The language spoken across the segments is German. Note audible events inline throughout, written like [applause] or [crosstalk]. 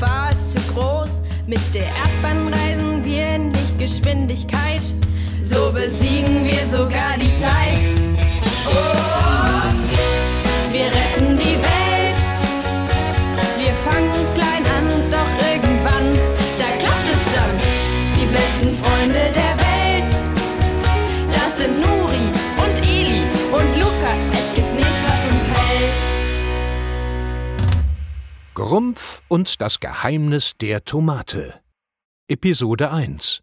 war ist zu groß. Mit der Erdbahn reisen wir in Lichtgeschwindigkeit. So besiegen wir sogar die Zeit. Oh, wir retten die Welt. Wir fangen klein an, doch irgendwann, da klappt es dann. Die besten Freunde der Welt, das sind Nuri und Eli und Luca. Es gibt nichts, was uns hält. Grumpf und das Geheimnis der Tomate. Episode 1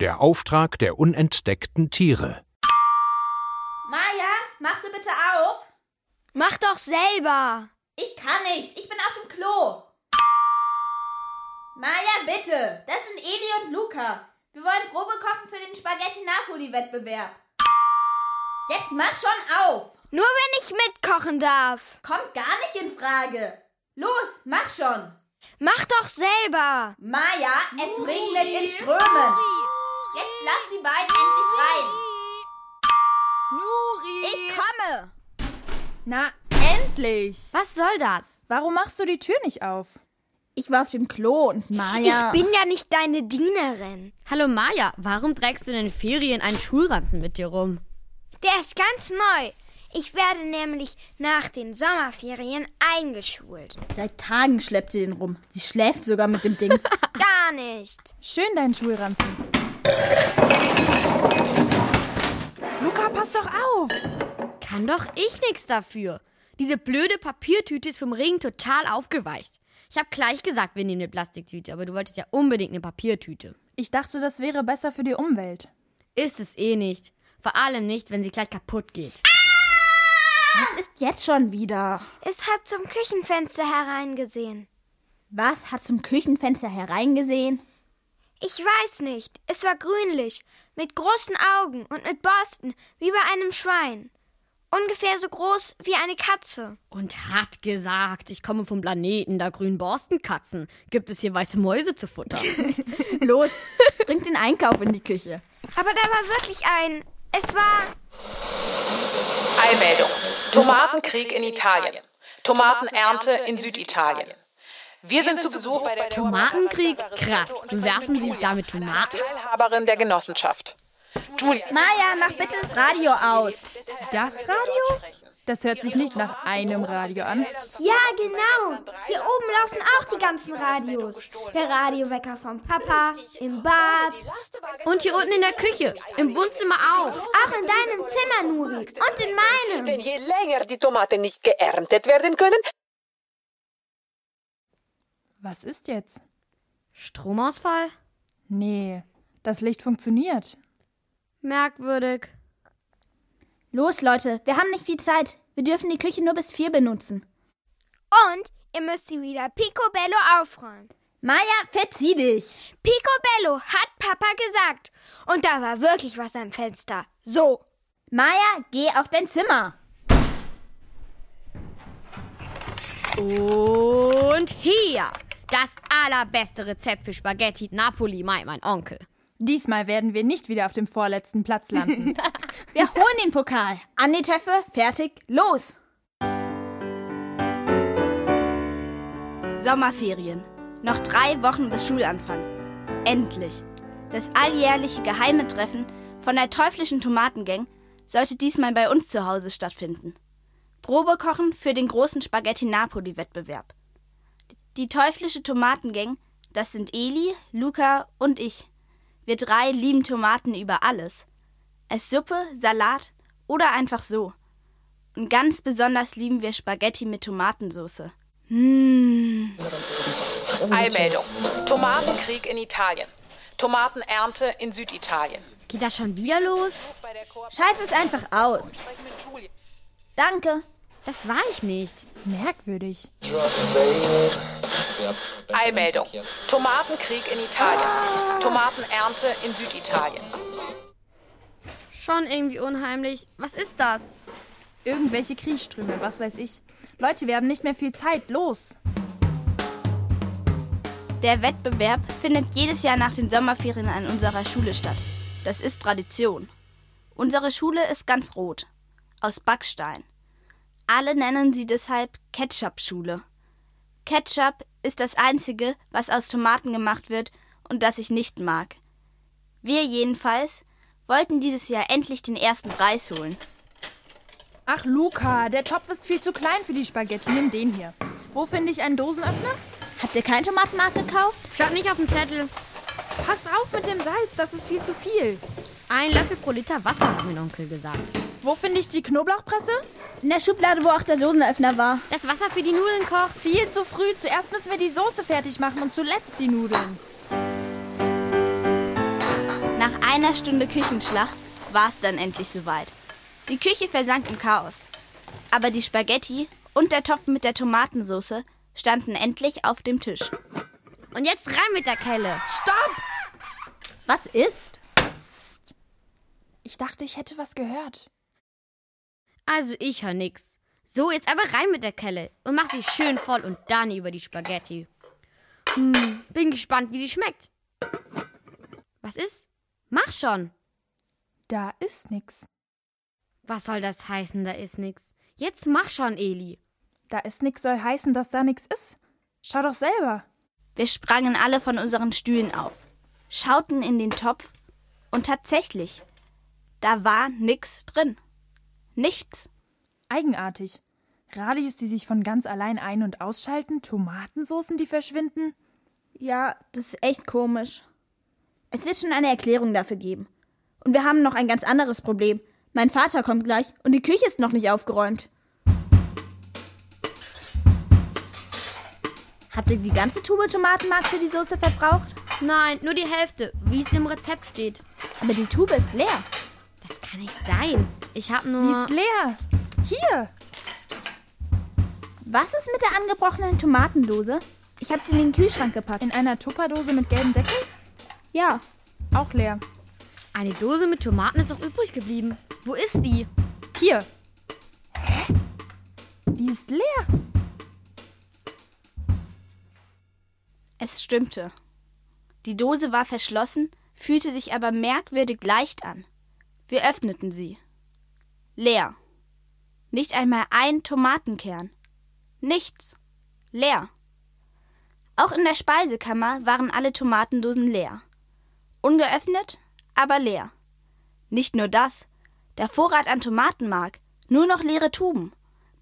Der Auftrag der unentdeckten Tiere. Maja, machst du bitte auf? Mach doch selber. Ich kann nicht, ich bin auf dem Klo. Maja, bitte. Das sind Eli und Luca. Wir wollen Probe kochen für den Spaghetti Napoli-Wettbewerb. Jetzt mach schon auf. Nur wenn ich mitkochen darf. Kommt gar nicht in Frage. Los, mach schon. Mach doch selber. Maja, es regnet in Strömen. Jetzt lass die beiden endlich rein. Nuri. Ich komme. Na, endlich! Was soll das? Warum machst du die Tür nicht auf? Ich war auf dem Klo und Maja. Ich bin ja nicht deine Dienerin. Hallo Maja, warum trägst du in den Ferien einen Schulranzen mit dir rum? Der ist ganz neu. Ich werde nämlich nach den Sommerferien eingeschult. Seit Tagen schleppt sie den rum. Sie schläft sogar mit dem Ding. [laughs] Gar nicht. Schön dein Schulranzen. Luca, pass doch auf! Kann doch ich nichts dafür. Diese blöde Papiertüte ist vom Regen total aufgeweicht. Ich habe gleich gesagt, wir nehmen eine Plastiktüte, aber du wolltest ja unbedingt eine Papiertüte. Ich dachte, das wäre besser für die Umwelt. Ist es eh nicht. Vor allem nicht, wenn sie gleich kaputt geht. Was ist jetzt schon wieder? Es hat zum Küchenfenster hereingesehen. Was hat zum Küchenfenster hereingesehen? Ich weiß nicht. Es war grünlich, mit großen Augen und mit Borsten, wie bei einem Schwein. Ungefähr so groß wie eine Katze. Und hat gesagt, ich komme vom Planeten der grünen Borstenkatzen. Gibt es hier weiße Mäuse zu futtern? [laughs] [laughs] Los, bringt den Einkauf in die Küche. Aber da war wirklich ein. Es war. Eilmeldung. Tomatenkrieg in Italien. Tomatenernte in Süditalien. Wir sind zu Besuch bei der Tomatenkrieg? Krass. Bewerfen Sie sich damit Tomaten? Teilhaberin der Genossenschaft. Julia. Maja, mach bitte das Radio aus. Das Radio? Das hört sich nicht nach einem Radio an. Ja, genau. Hier oben laufen auch die ganzen Radios. Der Radiowecker vom Papa, im Bad. Und hier unten in der Küche, im Wohnzimmer auch. Auch in deinem Zimmer, Nuri. Und in meinem. Denn je länger die Tomaten nicht geerntet werden können, Was ist jetzt? Stromausfall? Nee, das Licht funktioniert. Merkwürdig. Los, Leute, wir haben nicht viel Zeit. Wir dürfen die Küche nur bis vier benutzen. Und ihr müsst sie wieder picobello aufräumen. Maja, verzieh dich. Picobello, hat Papa gesagt. Und da war wirklich was am Fenster. So. Maja, geh auf dein Zimmer. Und hier, das allerbeste Rezept für Spaghetti Napoli, meint mein Onkel. Diesmal werden wir nicht wieder auf dem vorletzten Platz landen. [laughs] Wir holen den Pokal. An die Töpfe, fertig, los. Sommerferien. Noch drei Wochen bis Schulanfang. Endlich. Das alljährliche geheime Treffen von der teuflischen Tomatengang sollte diesmal bei uns zu Hause stattfinden. Probekochen für den großen Spaghetti Napoli-Wettbewerb. Die teuflische Tomatengang, das sind Eli, Luca und ich. Wir drei lieben Tomaten über alles. Als Suppe, Salat oder einfach so. Und ganz besonders lieben wir Spaghetti mit Tomatensauce. Mmh. Eilmeldung. Tomatenkrieg in Italien. Tomatenernte in Süditalien. Geht das schon wieder los? Scheiß es einfach aus. Danke. Das war ich nicht. Merkwürdig. Eilmeldung. Tomatenkrieg in Italien. Tomatenernte in Süditalien. Schon irgendwie unheimlich. Was ist das? Irgendwelche Kriegsströme, was weiß ich. Leute, wir haben nicht mehr viel Zeit. Los! Der Wettbewerb findet jedes Jahr nach den Sommerferien an unserer Schule statt. Das ist Tradition. Unsere Schule ist ganz rot. Aus Backstein. Alle nennen sie deshalb Ketchup-Schule. Ketchup ist das einzige, was aus Tomaten gemacht wird und das ich nicht mag. Wir jedenfalls wollten dieses Jahr endlich den ersten Preis holen. Ach, Luca, der Topf ist viel zu klein für die Spaghetti. Nimm den hier. Wo finde ich einen Dosenöffner? Habt ihr kein Tomatenmark gekauft? Schaut nicht auf den Zettel. Pass auf mit dem Salz, das ist viel zu viel. Ein Löffel pro Liter Wasser, hat mein Onkel gesagt. Wo finde ich die Knoblauchpresse? In der Schublade, wo auch der Dosenöffner war. Das Wasser für die Nudeln kocht. Viel zu früh. Zuerst müssen wir die Soße fertig machen und zuletzt die Nudeln. Nach einer Stunde Küchenschlacht war es dann endlich soweit. Die Küche versank im Chaos. Aber die Spaghetti und der Topf mit der Tomatensauce standen endlich auf dem Tisch. Und jetzt rein mit der Kelle. Stopp! Was ist? Ich dachte, ich hätte was gehört. Also ich hör nix. So, jetzt aber rein mit der Kelle und mach sie schön voll und dann über die Spaghetti. Hm, bin gespannt, wie sie schmeckt. Was ist? Mach schon. Da ist nix. Was soll das heißen, da ist nix? Jetzt mach schon, Eli. Da ist nix soll heißen, dass da nix ist. Schau doch selber. Wir sprangen alle von unseren Stühlen auf, schauten in den Topf und tatsächlich, da war nix drin. Nichts. Eigenartig. Radios, die sich von ganz allein ein- und ausschalten, Tomatensoßen, die verschwinden. Ja, das ist echt komisch. Es wird schon eine Erklärung dafür geben. Und wir haben noch ein ganz anderes Problem. Mein Vater kommt gleich und die Küche ist noch nicht aufgeräumt. Habt ihr die ganze Tube Tomatenmark für die Soße verbraucht? Nein, nur die Hälfte, wie es im Rezept steht. Aber die Tube ist leer. Das kann nicht sein. Ich hab Sie nur. ist leer. Hier. Was ist mit der angebrochenen Tomatendose? Ich habe sie in den Kühlschrank gepackt. In einer Tupperdose mit gelbem Deckel? Ja, Auch leer. Eine Dose mit Tomaten ist doch übrig geblieben. Wo ist die? Hier. Hä? Die ist leer. es stimmte. Die Dose war verschlossen, fühlte sich aber merkwürdig leicht an. Wir öffneten sie. Leer. Nicht einmal ein Tomatenkern. Nichts. Leer. Auch in der Speisekammer waren alle Tomatendosen leer. Ungeöffnet, aber leer. Nicht nur das, der Vorrat an Tomatenmark, nur noch leere Tuben.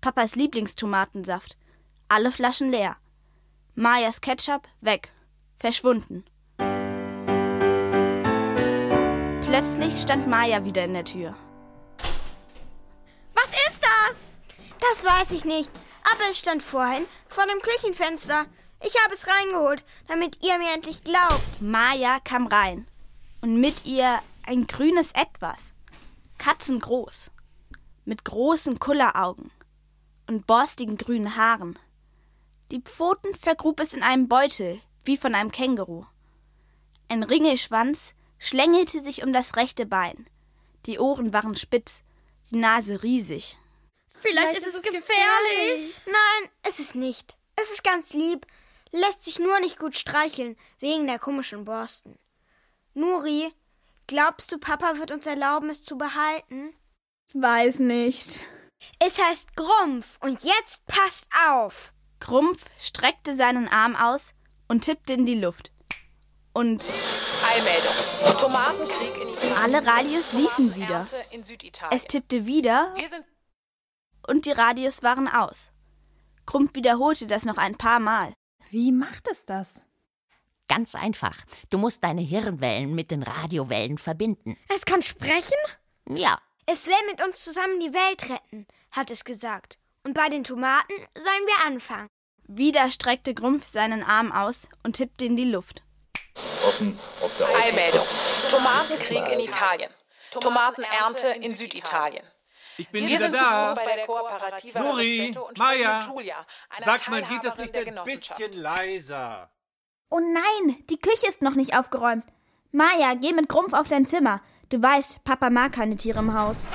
Papas Lieblingstomatensaft, alle Flaschen leer. Mayas Ketchup weg, verschwunden. Plötzlich stand Maya wieder in der Tür. Das? Weiß ich nicht, aber es stand vorhin vor dem Küchenfenster. Ich habe es reingeholt, damit ihr mir endlich glaubt. Maya kam rein und mit ihr ein grünes Etwas, katzengroß, mit großen Kulleraugen und borstigen grünen Haaren. Die Pfoten vergrub es in einem Beutel, wie von einem Känguru. Ein Ringelschwanz schlängelte sich um das rechte Bein. Die Ohren waren spitz, die Nase riesig. Vielleicht, ist es gefährlich. Nein, es ist nicht. Es ist ganz lieb, lässt sich nur nicht gut streicheln, wegen der komischen Borsten. Nuri, glaubst du, Papa wird uns erlauben, es zu behalten? Weiß nicht. Es heißt Grumpf und jetzt passt auf. Grumpf streckte seinen Arm aus und tippte in die Luft. Und Eilmeldung. Tomatenkrieg in Italien. Alle Radios liefen wieder. Tomatenernte in Süditalien. es tippte wieder Wir sind und die Radios waren aus. Grumpf wiederholte das noch ein paar Mal. Wie macht es das? Ganz einfach. Du musst deine Hirnwellen mit den Radiowellen verbinden. Es kann sprechen? Ja, Es will mit uns zusammen die Welt retten, hat es gesagt. Und bei den Tomaten sollen wir anfangen. Wieder streckte Grumpf seinen Arm aus und tippte in die Luft. Eilmeldung. Tomatenkrieg in Italien. Tomatenernte in Süditalien. Ich bin Wir wieder sind da. Bei der Kooperativa Nuri, Maya, mit Julia, Sag mal, geht das nicht der ein bisschen leiser? Oh nein, die Küche ist noch nicht aufgeräumt. Maja, geh mit Grumpf auf dein Zimmer. Du weißt, Papa mag keine Tiere im Haus.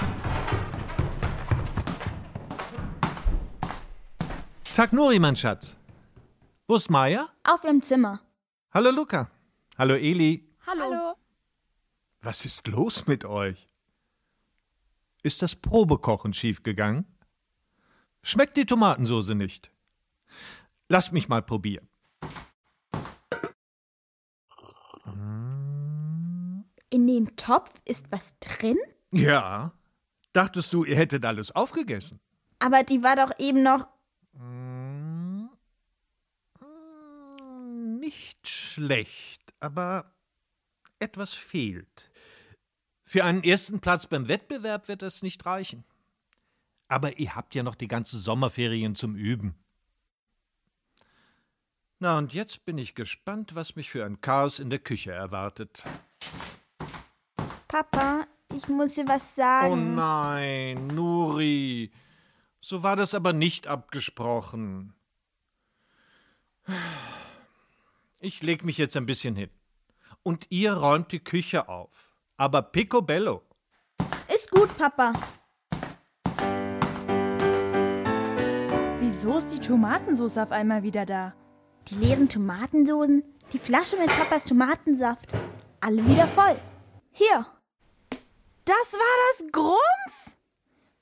Tag Nuri, mein Schatz. Wo ist Maya? Auf ihrem Zimmer. Hallo Luca. Hallo Eli. Hallo. Was ist los mit euch? Ist das Probekochen schiefgegangen? Schmeckt die Tomatensoße nicht? Lasst mich mal probieren. In dem Topf ist was drin? Ja. Dachtest du, ihr hättet alles aufgegessen? Aber die war doch eben noch. Nicht schlecht, aber etwas fehlt. Für einen ersten Platz beim Wettbewerb wird es nicht reichen. Aber ihr habt ja noch die ganzen Sommerferien zum Üben. Na, und jetzt bin ich gespannt, was mich für ein Chaos in der Küche erwartet. Papa, ich muss dir was Oh sagen. nein, Nuri. So war das aber nicht abgesprochen. Ich leg mich jetzt ein bisschen hin. Und ihr räumt die Küche auf. Aber picobello. Ist gut, Papa. Wieso ist die Tomatensauce auf einmal wieder da? Die leeren Tomatendosen, die Flasche mit Papas Tomatensaft, alle wieder voll. Hier. Das war das Grumpf.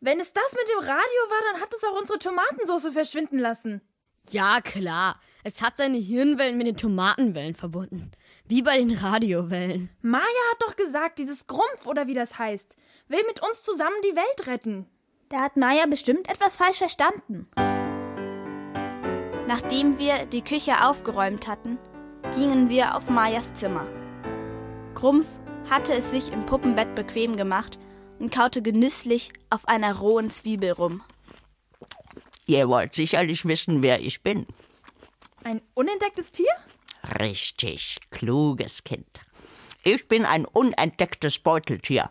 Wenn es das mit dem Radio war, dann hat es auch unsere Tomatensauce verschwinden lassen. Ja, klar. Es hat seine Hirnwellen mit den Tomatenwellen verbunden. Wie bei den Radiowellen. Maya hat doch gesagt, dieses Grumpf oder wie das heißt, will mit uns zusammen die Welt retten. Da hat Maya bestimmt etwas falsch verstanden. Nachdem wir die Küche aufgeräumt hatten, gingen wir auf Mayas Zimmer. Grumpf hatte es sich im Puppenbett bequem gemacht und kaute genüsslich auf einer rohen Zwiebel rum. Ihr wollt sicherlich wissen, wer ich bin. Ein unentdecktes Tier? Richtig, kluges Kind. Ich bin ein unentdecktes Beuteltier.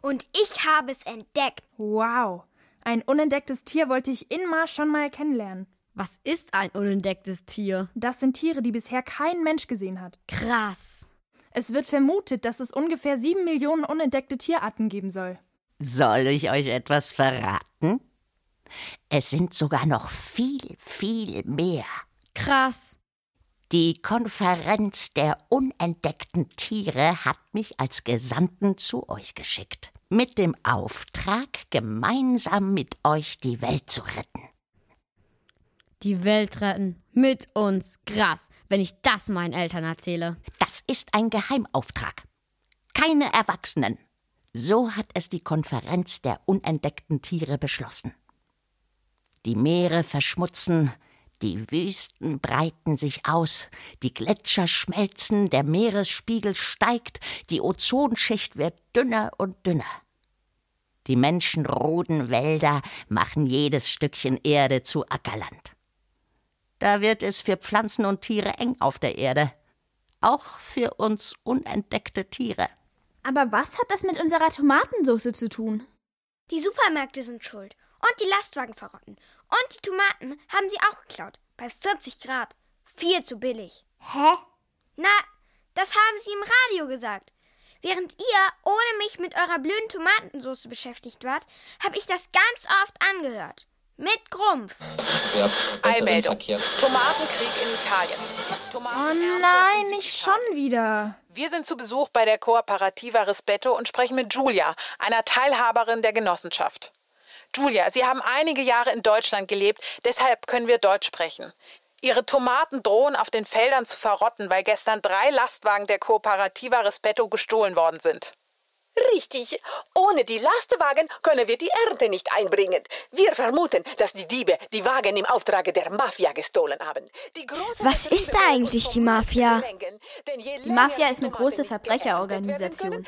Und ich habe es entdeckt. Wow. Ein unentdecktes Tier wollte ich in Mars schon mal kennenlernen. Was ist ein unentdecktes Tier? Das sind Tiere, die bisher kein Mensch gesehen hat. Krass. Es wird vermutet, dass es ungefähr sieben Millionen unentdeckte Tierarten geben soll. Soll ich euch etwas verraten? Es sind sogar noch viel, viel mehr. Krass. Die Konferenz der unentdeckten Tiere hat mich als Gesandten zu euch geschickt. Mit dem Auftrag, gemeinsam mit euch die Welt zu retten. Die Welt retten. Mit uns. Krass, wenn ich das meinen Eltern erzähle. Das ist ein Geheimauftrag. Keine Erwachsenen. So hat es die Konferenz der unentdeckten Tiere beschlossen. Die Meere verschmutzen, die Wüsten breiten sich aus, die Gletscher schmelzen, der Meeresspiegel steigt, die Ozonschicht wird dünner und dünner. Die menschenroden Wälder machen jedes Stückchen Erde zu Ackerland. Da wird es für Pflanzen und Tiere eng auf der Erde, auch für uns unentdeckte Tiere. Aber was hat das mit unserer Tomatensauce zu tun? Die Supermärkte sind schuld. Und die Lastwagen verrotten. Und die Tomaten haben sie auch geklaut. Bei 40 Grad. Viel zu billig. Hä? Na, das haben sie im Radio gesagt. Während ihr ohne mich mit eurer blöden Tomatensauce beschäftigt wart, habe ich das ganz oft angehört. Mit Grumpf. Eilmeldung. Tomatenkrieg in Italien. Oh Tomatenernte nein, in nicht schon wieder. Wir sind zu Besuch bei der Cooperativa Rispetto und sprechen mit Julia, einer Teilhaberin der Genossenschaft. Julia, Sie haben einige Jahre in Deutschland gelebt, deshalb können wir Deutsch sprechen. Ihre Tomaten drohen auf den Feldern zu verrotten, weil gestern drei Lastwagen der Cooperativa Rispetto gestohlen worden sind. Richtig. Ohne die Lastwagen können wir die Ernte nicht einbringen. Wir vermuten, dass die Diebe die Wagen im Auftrage der Mafia gestohlen haben. Was ist da eigentlich die Mafia? Die Mafia ist eine große Verbrecherorganisation.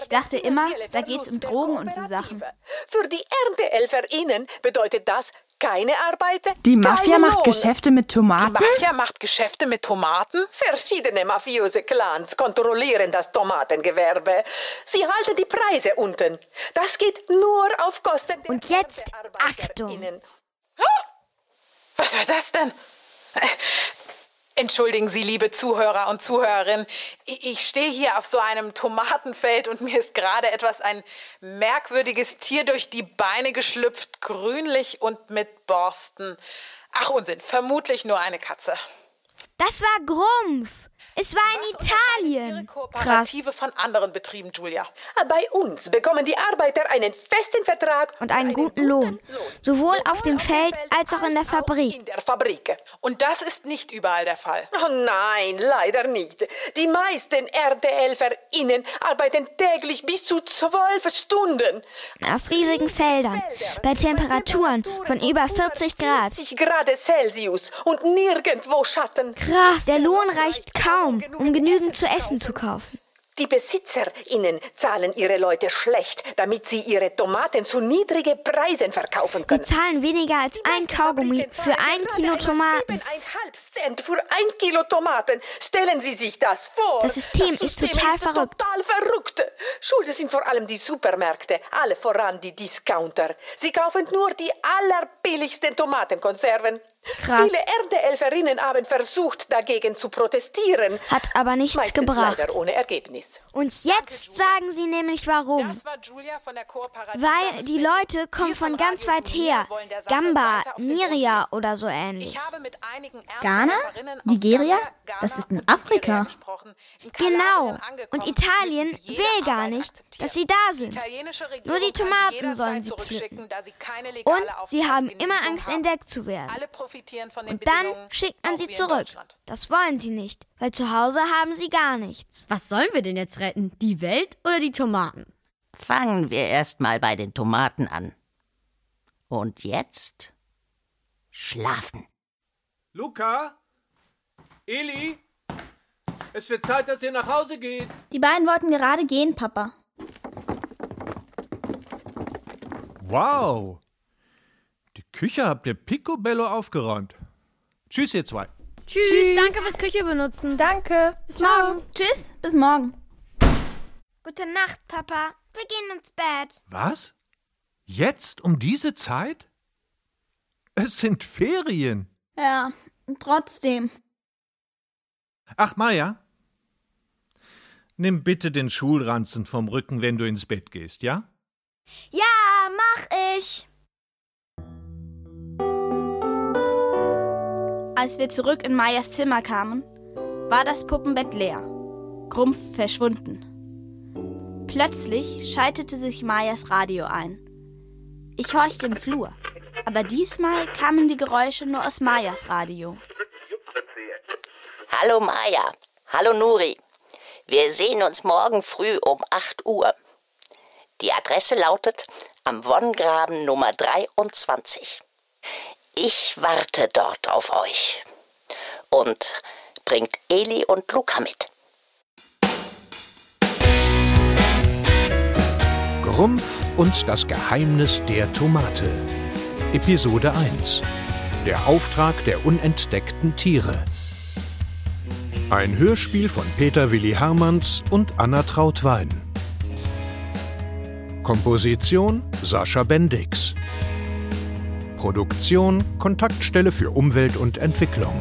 Ich dachte immer, da geht's um Drogen und so Sachen. Für die ErntehelferInnen bedeutet das keine Arbeit. Die Mafia macht Lohn. Geschäfte mit Die Tomaten? Mafia macht Geschäfte mit Tomaten? Verschiedene mafiöse Clans kontrollieren das Tomatengewerbe. Sie halten die Preise unten. Das geht nur auf Kosten der Und jetzt ErntearbeiterInnen. Was war das denn? Entschuldigen Sie, liebe Zuhörer und Zuhörerinnen, ich stehe hier auf so einem Tomatenfeld und mir ist gerade etwas ein merkwürdiges Tier durch die Beine geschlüpft, grünlich und mit Borsten. Ach Unsinn, vermutlich nur eine Katze. Das war Grumpf. Es war in Italien. Kooperative von anderen Betrieben, Julia. Bei uns bekommen die Arbeiter einen festen Vertrag Und einen guten Lohn. Sowohl auf dem Feld als auch in der Fabrik. in der Fabrik. Und das ist nicht überall der Fall. Oh nein, leider nicht. Die meisten RTL-Verinnen arbeiten täglich bis zu zwölf Stunden. Auf riesigen Feldern. Bei Temperaturen von über 40 Grad. 40 Grad Celsius und nirgendwo Schatten. Krass. Der Lohn reicht kaum, um genügend zu essen zu kaufen. Die BesitzerInnen zahlen ihre Leute schlecht, damit sie ihre Tomaten zu niedrigen Preisen verkaufen können. zahlen weniger als ein Kaugummi für ein Kilo Tomaten. Cent für ein Kilo Tomaten. Stellen Sie sich das vor. Das System ist total verrückt. Total verrückt. Schuld sind vor allem die Supermärkte, alle voran die Discounter. Sie kaufen nur die allerbilligsten Tomatenkonserven. Krass. Viele RTL-Verinnen haben versucht, dagegen zu protestieren. Hat aber nichts Meistens gebracht. leider ohne Ergebnis. Und jetzt sagen sie nämlich warum. Das war Julia von der Kooperative. Weil die Leute kommen von ganz weit her. Gamba, Nigeria oder so ähnlich. Ich habe mit einigen Ghana? Nigeria? Das ist in Afrika. Genau. Und Italien will gar nicht, dass sie da sind. Nur die Tomaten sollen sie pflücken. Und sie haben immer Angst, entdeckt zu werden. Alle profitieren von den Und dann Bedingungen, schickt man sie zurück. Das wollen sie nicht, weil zu Hause haben sie gar nichts. Was sollen wir denn jetzt retten? Die Welt oder die Tomaten? Fangen wir erst mal bei den Tomaten an. Und jetzt schlafen. Luca? Eli? Es wird Zeit, dass ihr nach Hause geht. Die beiden wollten gerade gehen, Papa. Wow. Küche habt ihr picobello aufgeräumt. Tschüss, ihr zwei. Tschüss, danke fürs Küche benutzen. Danke. Bis morgen. Tschüss. Bis morgen. Gute Nacht, Papa. Wir gehen ins Bett. Was? Jetzt um diese Zeit? Es sind Ferien. Ja, trotzdem. Ach, Maja. Nimm bitte den Schulranzen vom Rücken, wenn du ins Bett gehst, ja? Ja, mach ich. Als wir zurück in Mayas Zimmer kamen, war das Puppenbett leer, Grumpf verschwunden. Plötzlich schaltete sich Mayas Radio ein. Ich horchte im Flur, aber diesmal kamen die Geräusche nur aus Mayas Radio. Hallo Maja. Hallo Nuri. Wir sehen uns morgen früh um 8 Uhr. Die Adresse lautet am Wonngraben Nummer 23. Ich warte dort auf euch. Und bringt Eli und Luca mit. Grumpf und das Geheimnis der Tomate. Episode 1. Der Auftrag der unentdeckten Tiere. Ein Hörspiel von Peter Willi Hermanns und Anna Trautwein. Komposition Sascha Bendix. Produktion Kontaktstelle für Umwelt und Entwicklung.